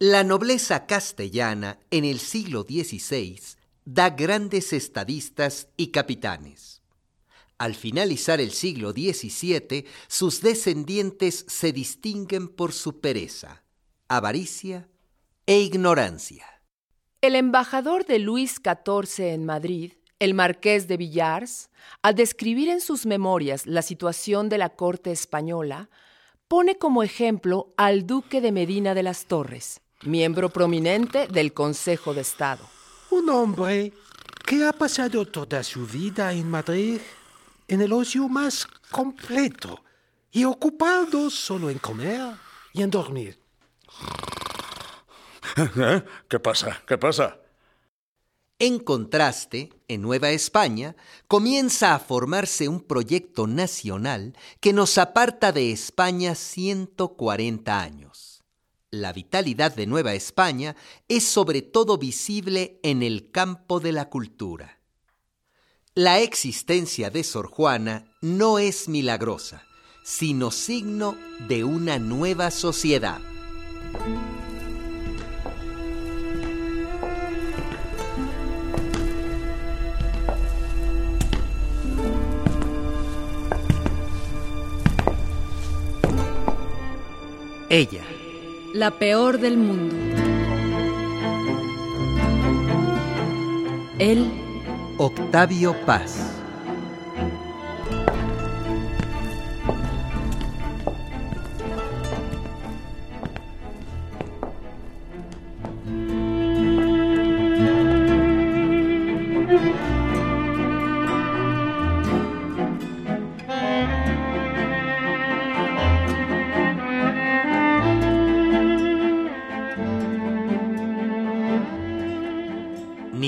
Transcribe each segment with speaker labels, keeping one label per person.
Speaker 1: La nobleza castellana en el siglo XVI da grandes estadistas y capitanes. Al finalizar el siglo XVII, sus descendientes se distinguen por su pereza, avaricia e ignorancia.
Speaker 2: El embajador de Luis XIV en Madrid, el marqués de Villars, al describir en sus memorias la situación de la corte española, pone como ejemplo al duque de Medina de las Torres, miembro prominente del Consejo de Estado.
Speaker 3: Un hombre que ha pasado toda su vida en Madrid en el ocio más completo y ocupado solo en comer y en dormir.
Speaker 4: ¿Eh? ¿Qué pasa? ¿Qué pasa?
Speaker 1: En contraste, en Nueva España comienza a formarse un proyecto nacional que nos aparta de España 140 años. La vitalidad de Nueva España es sobre todo visible en el campo de la cultura. La existencia de Sor Juana no es milagrosa, sino signo de una nueva sociedad. Ella.
Speaker 5: La peor del mundo. Él.
Speaker 1: Octavio Paz.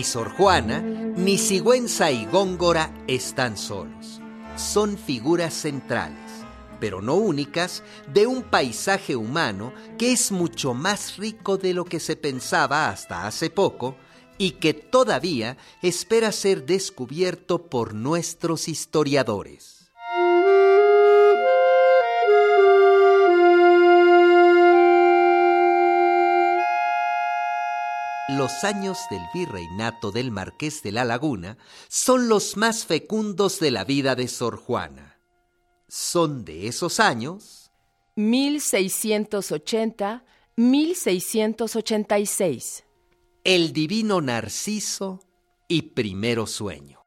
Speaker 1: Ni Sor Juana, ni Sigüenza y Góngora están solos. Son figuras centrales, pero no únicas, de un paisaje humano que es mucho más rico de lo que se pensaba hasta hace poco y que todavía espera ser descubierto por nuestros historiadores. Los años del virreinato del Marqués de la Laguna son los más fecundos de la vida de Sor Juana. Son de esos años
Speaker 2: 1680-1686.
Speaker 1: El divino Narciso y primero sueño.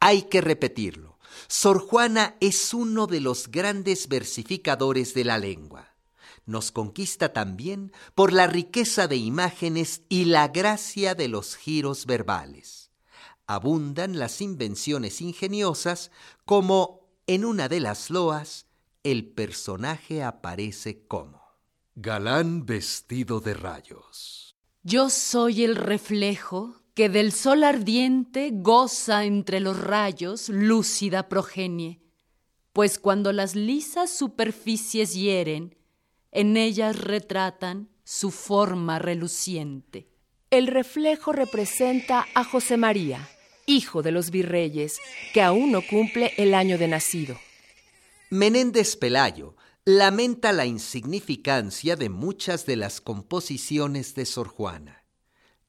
Speaker 1: Hay que repetirlo. Sor Juana es uno de los grandes versificadores de la lengua nos conquista también por la riqueza de imágenes y la gracia de los giros verbales. Abundan las invenciones ingeniosas como en una de las loas el personaje aparece como
Speaker 4: galán vestido de rayos.
Speaker 5: Yo soy el reflejo que del sol ardiente goza entre los rayos lúcida progenie, pues cuando las lisas superficies hieren, en ellas retratan su forma reluciente.
Speaker 2: El reflejo representa a José María, hijo de los virreyes, que aún no cumple el año de nacido.
Speaker 1: Menéndez Pelayo lamenta la insignificancia de muchas de las composiciones de Sor Juana.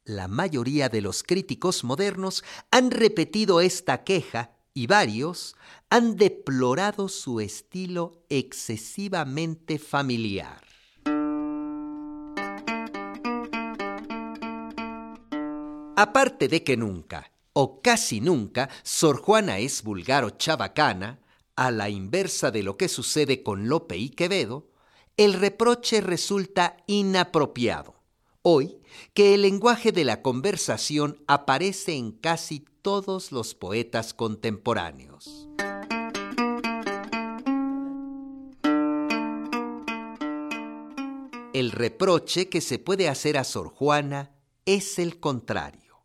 Speaker 1: La mayoría de los críticos modernos han repetido esta queja y varios han deplorado su estilo excesivamente familiar. Aparte de que nunca, o casi nunca, Sor Juana es vulgar o chabacana, a la inversa de lo que sucede con Lope y Quevedo, el reproche resulta inapropiado. Hoy, que el lenguaje de la conversación aparece en casi todos los poetas contemporáneos. El reproche que se puede hacer a Sor Juana es el contrario,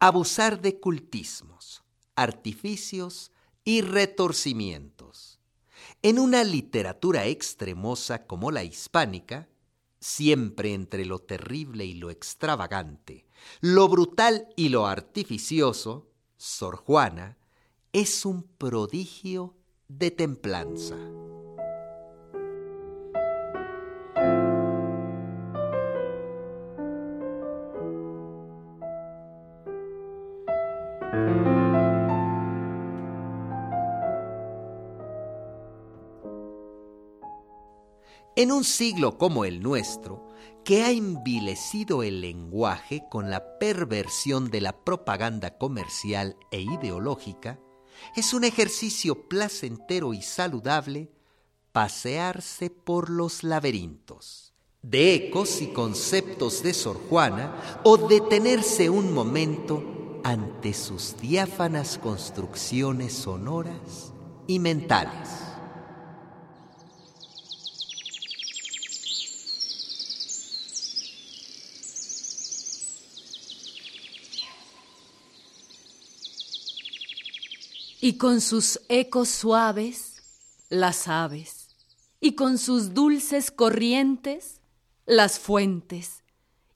Speaker 1: abusar de cultismos, artificios y retorcimientos. En una literatura extremosa como la hispánica, siempre entre lo terrible y lo extravagante, lo brutal y lo artificioso, Sor Juana es un prodigio de templanza. En un siglo como el nuestro, que ha envilecido el lenguaje con la perversión de la propaganda comercial e ideológica, es un ejercicio placentero y saludable pasearse por los laberintos de ecos y conceptos de Sor Juana o detenerse un momento ante sus diáfanas construcciones sonoras y mentales.
Speaker 5: Y con sus ecos suaves, las aves, y con sus dulces corrientes, las fuentes,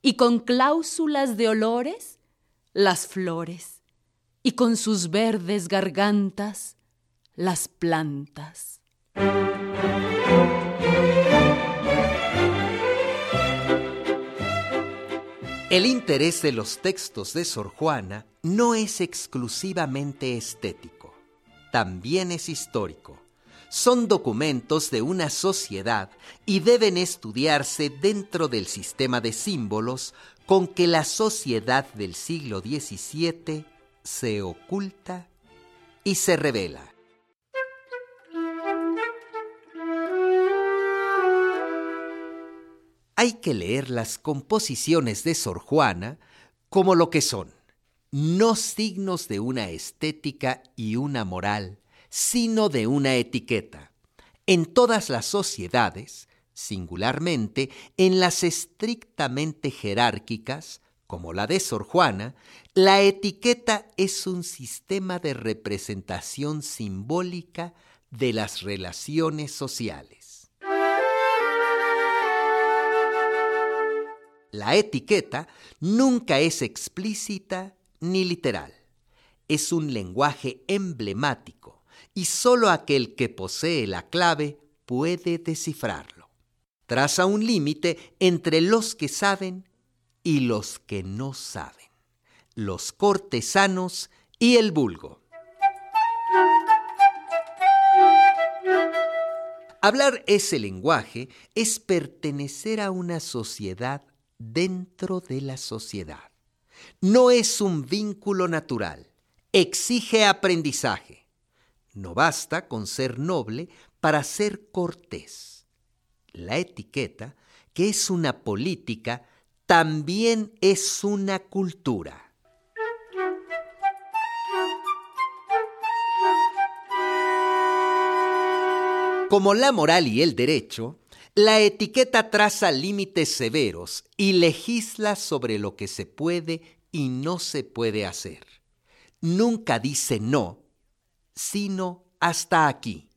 Speaker 5: y con cláusulas de olores, las flores, y con sus verdes gargantas, las plantas.
Speaker 1: El interés de los textos de Sor Juana no es exclusivamente estético también es histórico. Son documentos de una sociedad y deben estudiarse dentro del sistema de símbolos con que la sociedad del siglo XVII se oculta y se revela. Hay que leer las composiciones de Sor Juana como lo que son no signos de una estética y una moral, sino de una etiqueta. En todas las sociedades, singularmente en las estrictamente jerárquicas, como la de Sor Juana, la etiqueta es un sistema de representación simbólica de las relaciones sociales. La etiqueta nunca es explícita ni literal. Es un lenguaje emblemático y sólo aquel que posee la clave puede descifrarlo. Traza un límite entre los que saben y los que no saben, los cortesanos y el vulgo. Hablar ese lenguaje es pertenecer a una sociedad dentro de la sociedad. No es un vínculo natural, exige aprendizaje. No basta con ser noble para ser cortés. La etiqueta, que es una política, también es una cultura. Como la moral y el derecho, la etiqueta traza límites severos y legisla sobre lo que se puede y no se puede hacer. Nunca dice no, sino hasta aquí.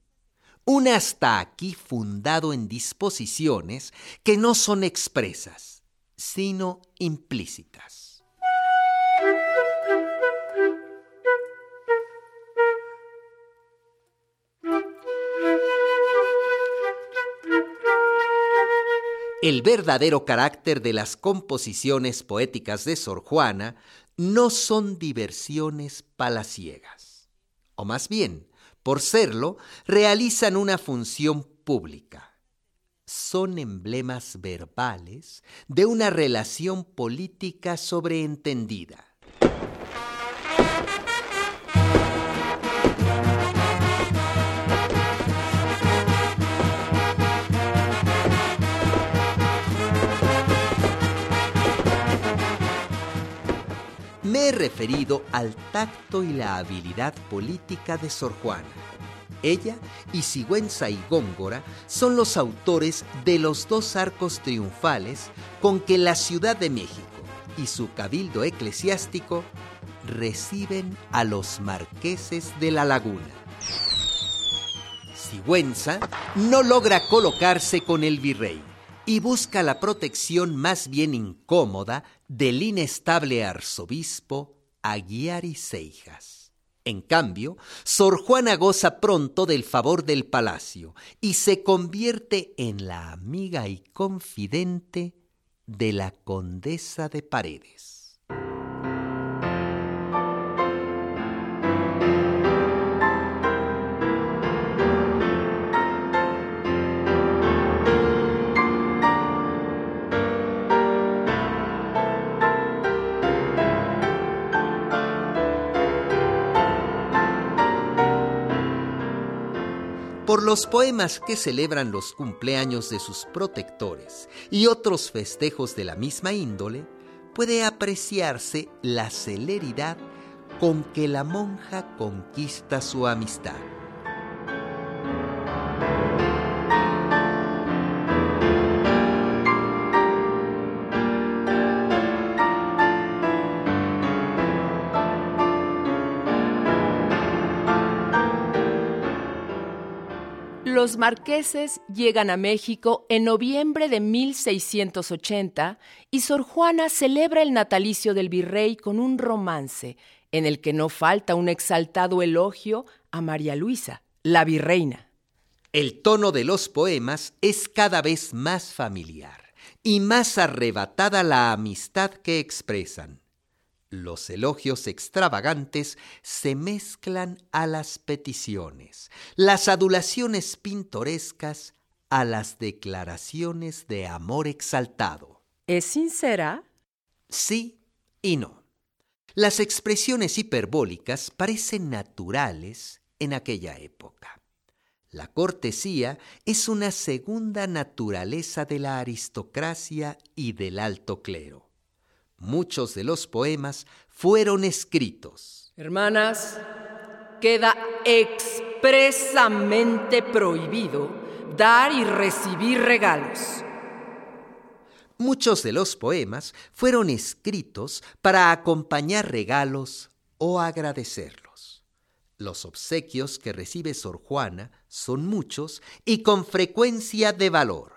Speaker 1: Un hasta aquí fundado en disposiciones que no son expresas, sino implícitas. El verdadero carácter de las composiciones poéticas de Sor Juana no son diversiones palaciegas, o más bien, por serlo, realizan una función pública. Son emblemas verbales de una relación política sobreentendida Me he referido al tacto y la habilidad política de Sor Juana. Ella y Sigüenza y Góngora son los autores de los dos arcos triunfales con que la Ciudad de México y su cabildo eclesiástico reciben a los marqueses de la laguna. Sigüenza no logra colocarse con el virrey y busca la protección más bien incómoda del inestable arzobispo Aguiar y Seijas. En cambio, Sor Juana goza pronto del favor del palacio y se convierte en la amiga y confidente de la condesa de Paredes. Por los poemas que celebran los cumpleaños de sus protectores y otros festejos de la misma índole, puede apreciarse la celeridad con que la monja conquista su amistad.
Speaker 2: Los marqueses llegan a México en noviembre de 1680 y Sor Juana celebra el natalicio del virrey con un romance en el que no falta un exaltado elogio a María Luisa, la virreina.
Speaker 1: El tono de los poemas es cada vez más familiar y más arrebatada la amistad que expresan. Los elogios extravagantes se mezclan a las peticiones, las adulaciones pintorescas a las declaraciones de amor exaltado.
Speaker 2: ¿Es sincera?
Speaker 1: Sí y no. Las expresiones hiperbólicas parecen naturales en aquella época. La cortesía es una segunda naturaleza de la aristocracia y del alto clero muchos de los poemas fueron escritos.
Speaker 2: Hermanas, queda expresamente prohibido dar y recibir regalos.
Speaker 1: Muchos de los poemas fueron escritos para acompañar regalos o agradecerlos. Los obsequios que recibe Sor Juana son muchos y con frecuencia de valor.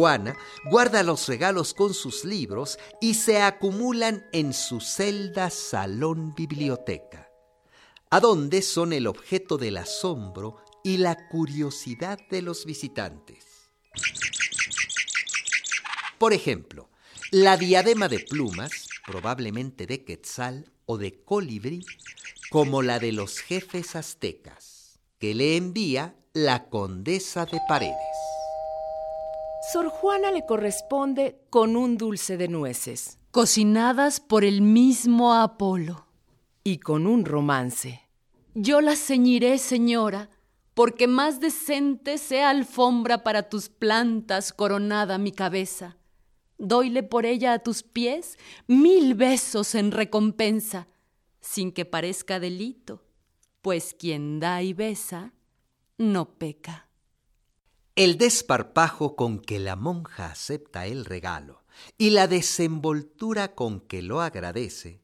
Speaker 1: Juana guarda los regalos con sus libros y se acumulan en su celda salón biblioteca, a donde son el objeto del asombro y la curiosidad de los visitantes. Por ejemplo, la diadema de plumas, probablemente de quetzal o de colibrí, como la de los jefes aztecas, que le envía la condesa de Paredes.
Speaker 2: Sor Juana le corresponde con un dulce de nueces.
Speaker 5: Cocinadas por el mismo Apolo.
Speaker 2: Y con un romance.
Speaker 5: Yo la ceñiré, señora, porque más decente sea alfombra para tus plantas coronada mi cabeza. Doyle por ella a tus pies mil besos en recompensa, sin que parezca delito, pues quien da y besa, no peca.
Speaker 1: El desparpajo con que la monja acepta el regalo y la desenvoltura con que lo agradece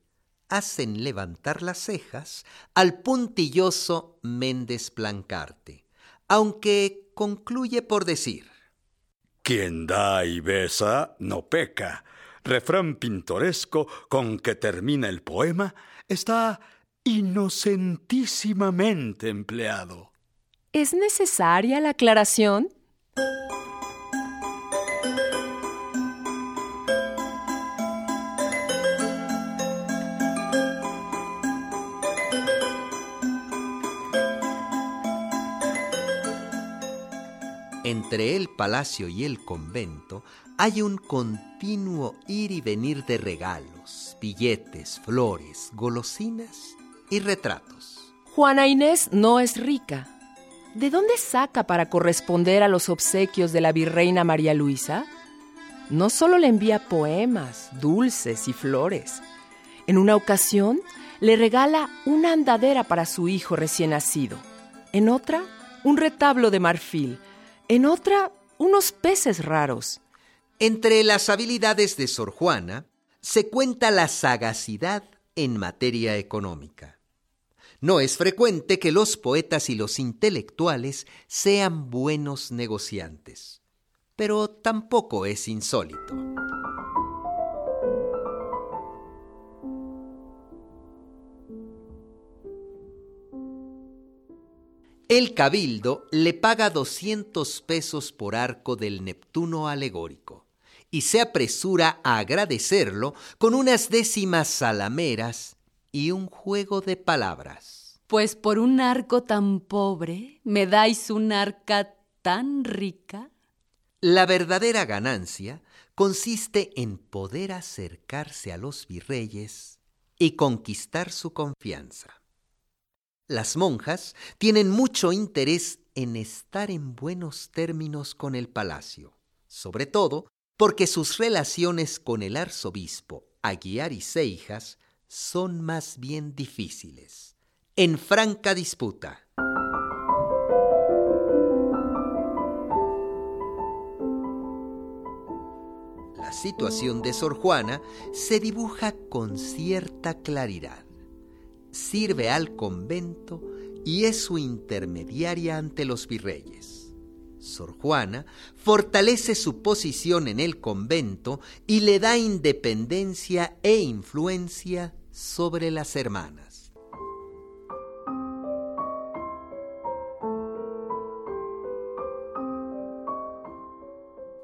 Speaker 1: hacen levantar las cejas al puntilloso Méndez Plancarte, aunque concluye por decir
Speaker 4: Quien da y besa no peca. Refrán pintoresco con que termina el poema está inocentísimamente empleado.
Speaker 2: ¿Es necesaria la aclaración?
Speaker 1: Entre el palacio y el convento hay un continuo ir y venir de regalos, billetes, flores, golosinas y retratos.
Speaker 2: Juana Inés no es rica, ¿De dónde saca para corresponder a los obsequios de la virreina María Luisa? No solo le envía poemas, dulces y flores. En una ocasión le regala una andadera para su hijo recién nacido. En otra, un retablo de marfil. En otra, unos peces raros.
Speaker 1: Entre las habilidades de Sor Juana se cuenta la sagacidad en materia económica. No es frecuente que los poetas y los intelectuales sean buenos negociantes, pero tampoco es insólito. El cabildo le paga 200 pesos por arco del Neptuno alegórico y se apresura a agradecerlo con unas décimas salameras y un juego de palabras.
Speaker 5: Pues por un arco tan pobre me dais un arca tan rica.
Speaker 1: La verdadera ganancia consiste en poder acercarse a los virreyes y conquistar su confianza. Las monjas tienen mucho interés en estar en buenos términos con el palacio, sobre todo porque sus relaciones con el arzobispo Aguiar y Seijas son más bien difíciles, en franca disputa. La situación de Sor Juana se dibuja con cierta claridad. Sirve al convento y es su intermediaria ante los virreyes. Sor Juana fortalece su posición en el convento y le da independencia e influencia sobre las hermanas.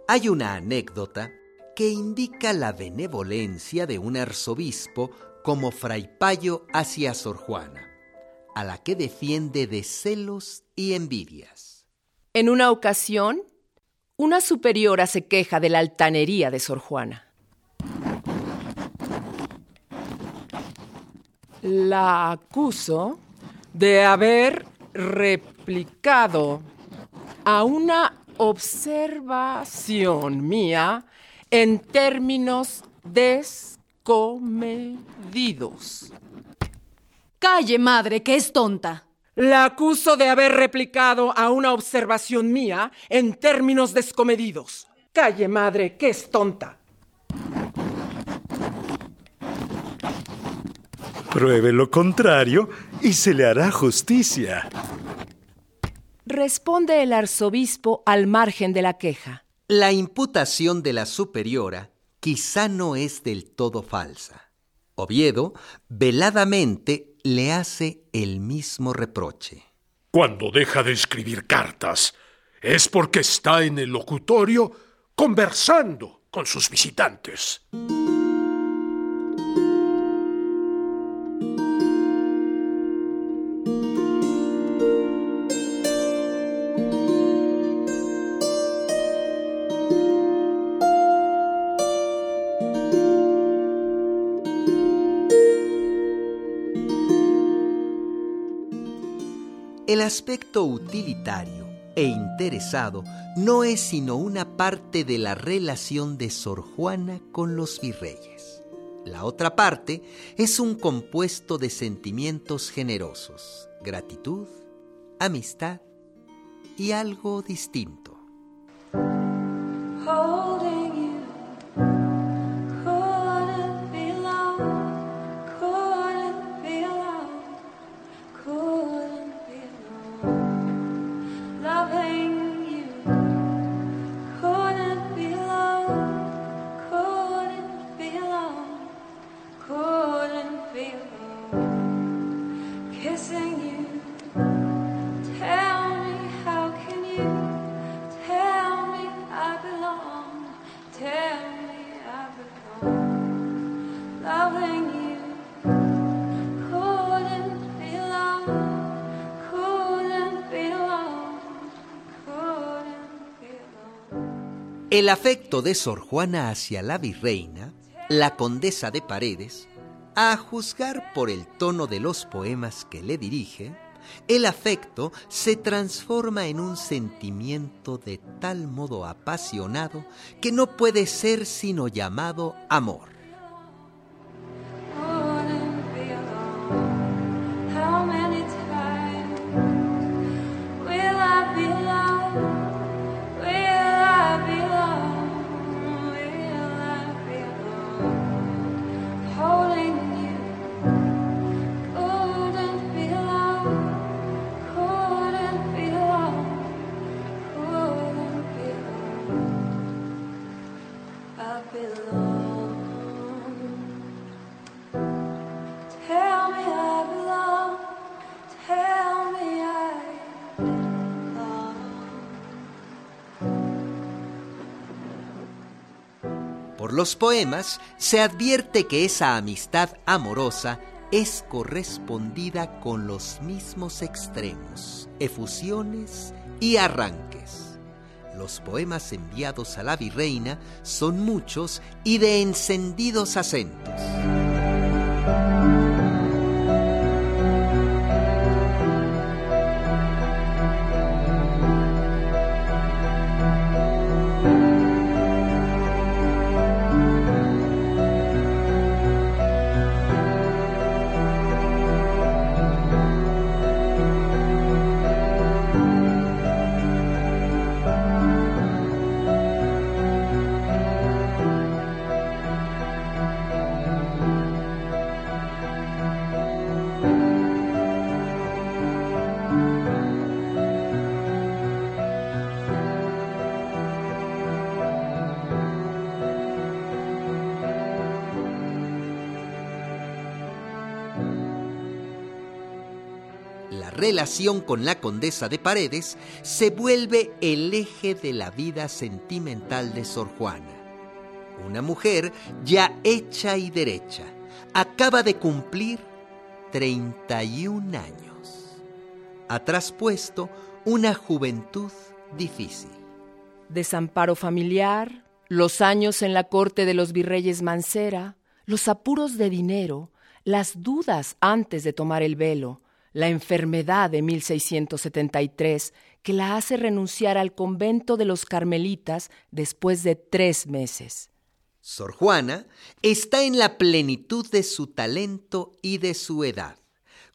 Speaker 1: Hay una anécdota que indica la benevolencia de un arzobispo como Fray Payo hacia Sor Juana, a la que defiende de celos y envidias.
Speaker 2: En una ocasión, una superiora se queja de la altanería de Sor Juana. La acuso de haber replicado a una observación mía en términos descomedidos.
Speaker 5: Calle, madre, que es tonta.
Speaker 2: La acuso de haber replicado a una observación mía en términos descomedidos. Calle, madre, que es tonta.
Speaker 4: Pruebe lo contrario y se le hará justicia.
Speaker 2: Responde el arzobispo al margen de la queja.
Speaker 1: La imputación de la superiora quizá no es del todo falsa. Oviedo veladamente le hace el mismo reproche.
Speaker 3: Cuando deja de escribir cartas, es porque está en el locutorio conversando con sus visitantes.
Speaker 1: El aspecto utilitario e interesado no es sino una parte de la relación de Sor Juana con los virreyes. La otra parte es un compuesto de sentimientos generosos, gratitud, amistad y algo distinto. El afecto de Sor Juana hacia la virreina, la condesa de Paredes, a juzgar por el tono de los poemas que le dirige, el afecto se transforma en un sentimiento de tal modo apasionado que no puede ser sino llamado amor. Los poemas se advierte que esa amistad amorosa es correspondida con los mismos extremos, efusiones y arranques. Los poemas enviados a la virreina son muchos y de encendidos acentos. Relación con la condesa de Paredes se vuelve el eje de la vida sentimental de Sor Juana. Una mujer ya hecha y derecha. Acaba de cumplir 31 años. Ha traspuesto una juventud difícil.
Speaker 2: Desamparo familiar, los años en la corte de los virreyes Mancera, los apuros de dinero, las dudas antes de tomar el velo, la enfermedad de 1673 que la hace renunciar al convento de los carmelitas después de tres meses.
Speaker 1: Sor Juana está en la plenitud de su talento y de su edad,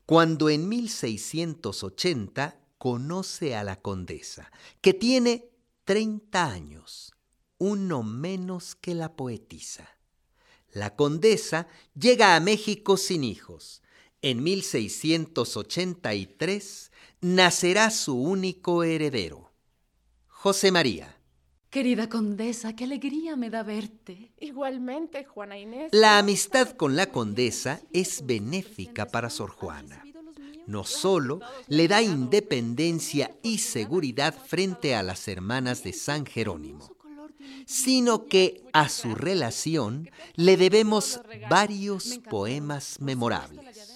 Speaker 1: cuando en 1680 conoce a la condesa, que tiene 30 años, uno menos que la poetisa. La condesa llega a México sin hijos. En 1683 nacerá su único heredero, José María.
Speaker 5: Querida condesa, qué alegría me da verte.
Speaker 6: Igualmente, Juana Inés.
Speaker 1: La amistad con la condesa es benéfica para Sor Juana. No solo le da independencia y seguridad frente a las hermanas de San Jerónimo, sino que a su relación le debemos varios poemas memorables.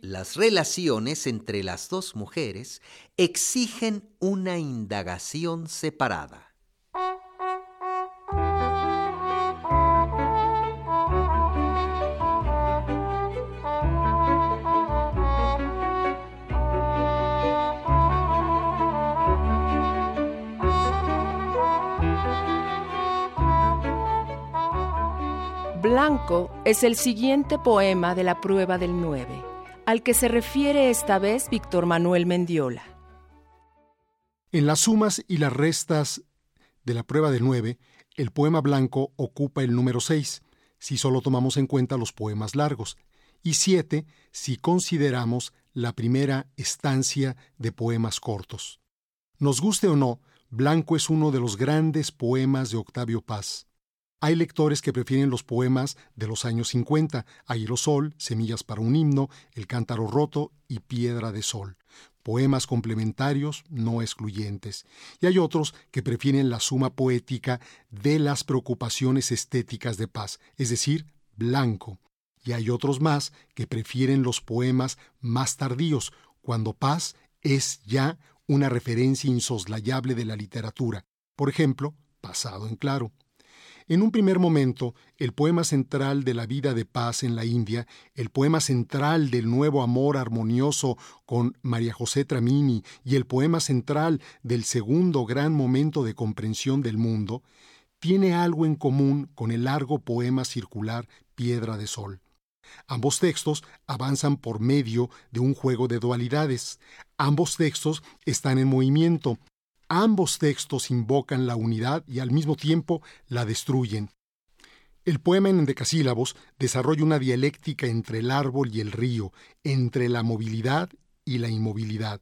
Speaker 1: Las relaciones entre las dos mujeres exigen una indagación separada.
Speaker 2: Blanco es el siguiente poema de la prueba del 9, al que se refiere esta vez Víctor Manuel Mendiola.
Speaker 7: En las sumas y las restas de la prueba del 9, el poema blanco ocupa el número 6, si solo tomamos en cuenta los poemas largos, y 7 si consideramos la primera estancia de poemas cortos. Nos guste o no, Blanco es uno de los grandes poemas de Octavio Paz. Hay lectores que prefieren los poemas de los años 50, Aerosol, Semillas para un himno, El cántaro roto y Piedra de Sol. Poemas complementarios, no excluyentes. Y hay otros que prefieren la suma poética de las preocupaciones estéticas de paz, es decir, blanco. Y hay otros más que prefieren los poemas más tardíos, cuando paz es ya una referencia insoslayable de la literatura. Por ejemplo, Pasado en Claro. En un primer momento, el poema central de la vida de paz en la India, el poema central del nuevo amor armonioso con María José Tramini y el poema central del segundo gran momento de comprensión del mundo, tiene algo en común con el largo poema circular Piedra de Sol. Ambos textos avanzan por medio de un juego de dualidades. Ambos textos están en movimiento, Ambos textos invocan la unidad y al mismo tiempo la destruyen. El poema en endecasílabos desarrolla una dialéctica entre el árbol y el río, entre la movilidad y la inmovilidad.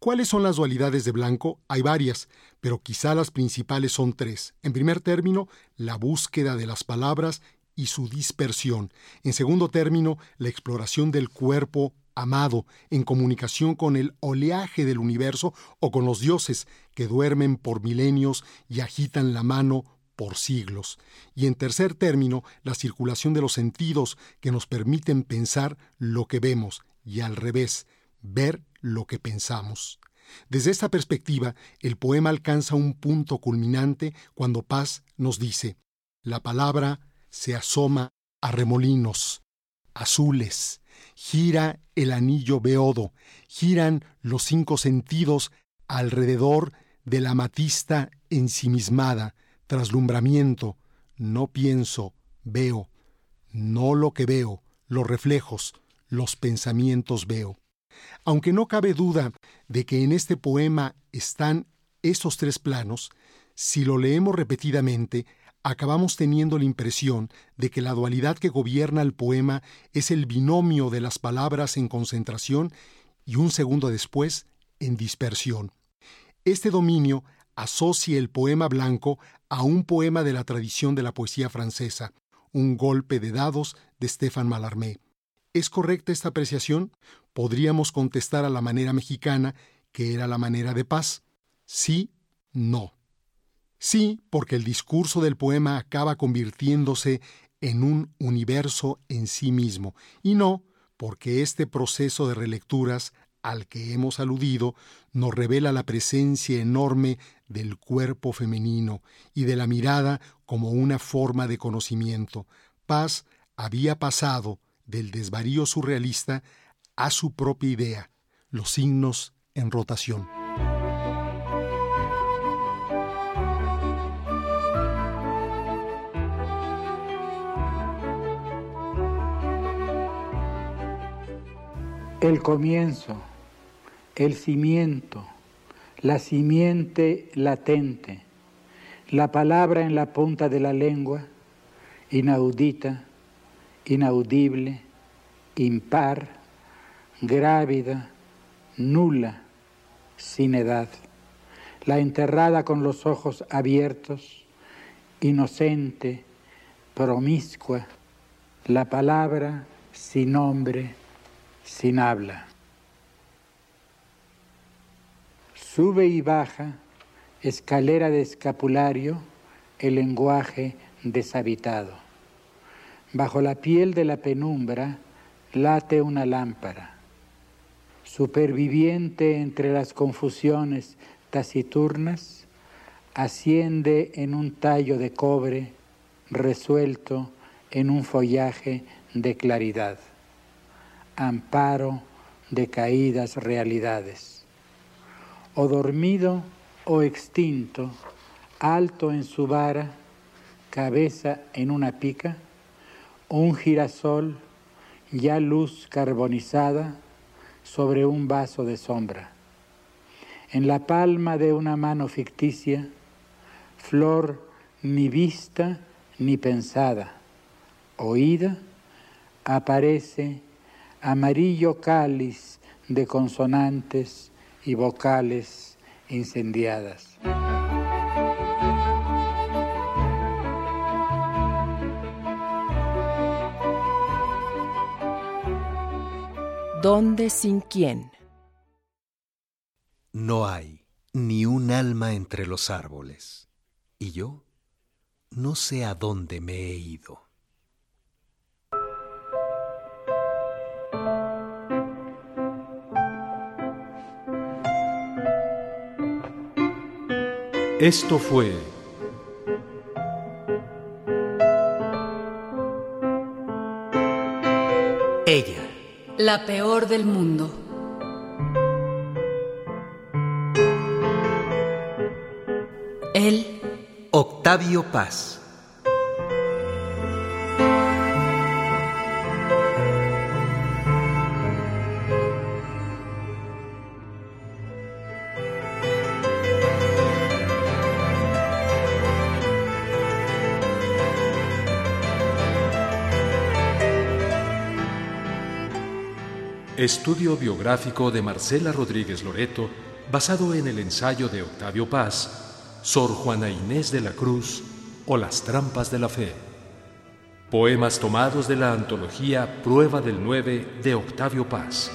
Speaker 7: ¿Cuáles son las dualidades de Blanco? Hay varias, pero quizá las principales son tres. En primer término, la búsqueda de las palabras y su dispersión. En segundo término, la exploración del cuerpo amado, en comunicación con el oleaje del universo o con los dioses que duermen por milenios y agitan la mano por siglos. Y en tercer término, la circulación de los sentidos que nos permiten pensar lo que vemos y al revés, ver lo que pensamos. Desde esta perspectiva, el poema alcanza un punto culminante cuando Paz nos dice, la palabra se asoma a remolinos azules, gira el anillo beodo, giran los cinco sentidos alrededor de la matista ensimismada, traslumbramiento, no pienso, veo, no lo que veo, los reflejos, los pensamientos veo. Aunque no cabe duda de que en este poema están estos tres planos, si lo leemos repetidamente, acabamos teniendo la impresión de que la dualidad que gobierna el poema es el binomio de las palabras en concentración y un segundo después en dispersión. Este dominio asocia el poema blanco a un poema de la tradición de la poesía francesa, un golpe de dados de Stéphane Mallarmé. ¿Es correcta esta apreciación? Podríamos contestar a la manera mexicana, que era la manera de paz. Sí, no. Sí, porque el discurso del poema acaba convirtiéndose en un universo en sí mismo, y no, porque este proceso de relecturas al que hemos aludido nos revela la presencia enorme del cuerpo femenino y de la mirada como una forma de conocimiento. Paz había pasado del desvarío surrealista a su propia idea, los signos en rotación.
Speaker 8: El comienzo, el cimiento, la simiente latente, la palabra en la punta de la lengua, inaudita, inaudible, impar, grávida, nula, sin edad, la enterrada con los ojos abiertos, inocente, promiscua, la palabra sin nombre, sin habla. Sube y baja, escalera de escapulario, el lenguaje deshabitado. Bajo la piel de la penumbra late una lámpara. Superviviente entre las confusiones taciturnas, asciende en un tallo de cobre resuelto en un follaje de claridad amparo de caídas realidades. O dormido o extinto, alto en su vara, cabeza en una pica, un girasol, ya luz carbonizada, sobre un vaso de sombra. En la palma de una mano ficticia, flor ni vista ni pensada, oída, aparece amarillo cáliz de consonantes y vocales incendiadas.
Speaker 2: ¿Dónde sin quién?
Speaker 1: No hay ni un alma entre los árboles, y yo no sé a dónde me he ido.
Speaker 9: Esto fue
Speaker 1: Ella.
Speaker 5: La peor del mundo. Él.
Speaker 1: Octavio Paz.
Speaker 9: Estudio biográfico de Marcela Rodríguez Loreto, basado en el ensayo de Octavio Paz, Sor Juana Inés de la Cruz o Las Trampas de la Fe. Poemas tomados de la antología Prueba del 9 de Octavio Paz.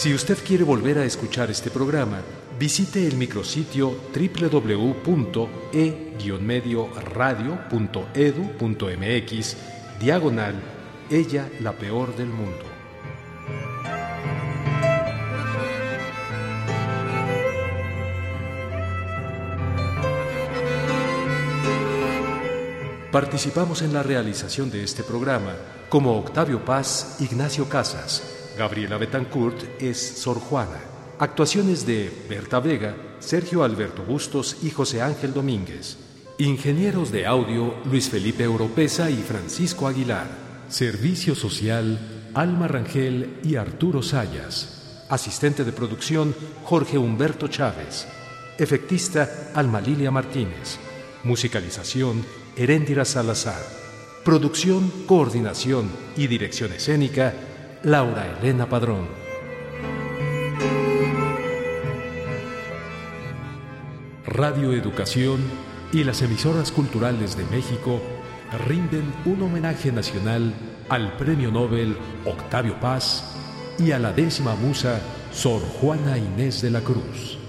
Speaker 9: Si usted quiere volver a escuchar este programa, visite el micrositio www.e-medioradio.edu.mx diagonal Ella la peor del mundo. Participamos en la realización de este programa como Octavio Paz, Ignacio Casas, Gabriela Betancourt es Sor Juana. Actuaciones de Berta Vega, Sergio Alberto Bustos y José Ángel Domínguez. Ingenieros de audio Luis Felipe Europeza y Francisco Aguilar. Servicio social Alma Rangel y Arturo Sayas. Asistente de producción Jorge Humberto Chávez. Efectista Alma Lilia Martínez. Musicalización Heréndira Salazar. Producción, coordinación y dirección escénica Laura Elena Padrón. Radio Educación y las emisoras culturales de México rinden un homenaje nacional al Premio Nobel Octavio Paz y a la décima musa Sor Juana Inés de la Cruz.